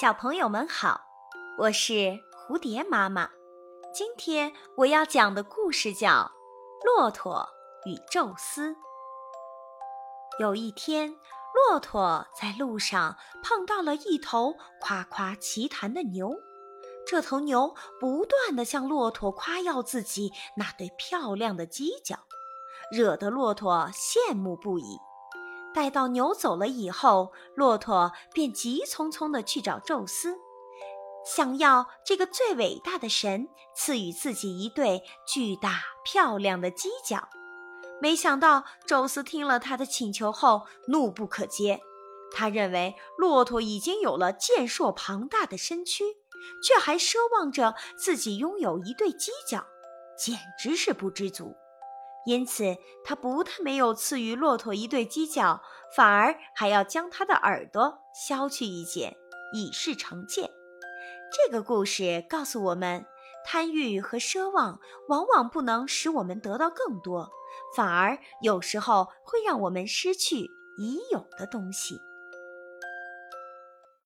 小朋友们好，我是蝴蝶妈妈。今天我要讲的故事叫《骆驼与宙斯》。有一天，骆驼在路上碰到了一头夸夸其谈的牛。这头牛不断地向骆驼夸耀自己那对漂亮的犄角，惹得骆驼羡慕不已。待到牛走了以后，骆驼便急匆匆地去找宙斯，想要这个最伟大的神赐予自己一对巨大漂亮的犄角。没想到宙斯听了他的请求后，怒不可遏。他认为骆驼已经有了健硕庞大的身躯，却还奢望着自己拥有一对犄角，简直是不知足。因此，他不但没有赐予骆驼一对犄角，反而还要将它的耳朵削去一截，以示惩戒。这个故事告诉我们，贪欲和奢望往往不能使我们得到更多，反而有时候会让我们失去已有的东西。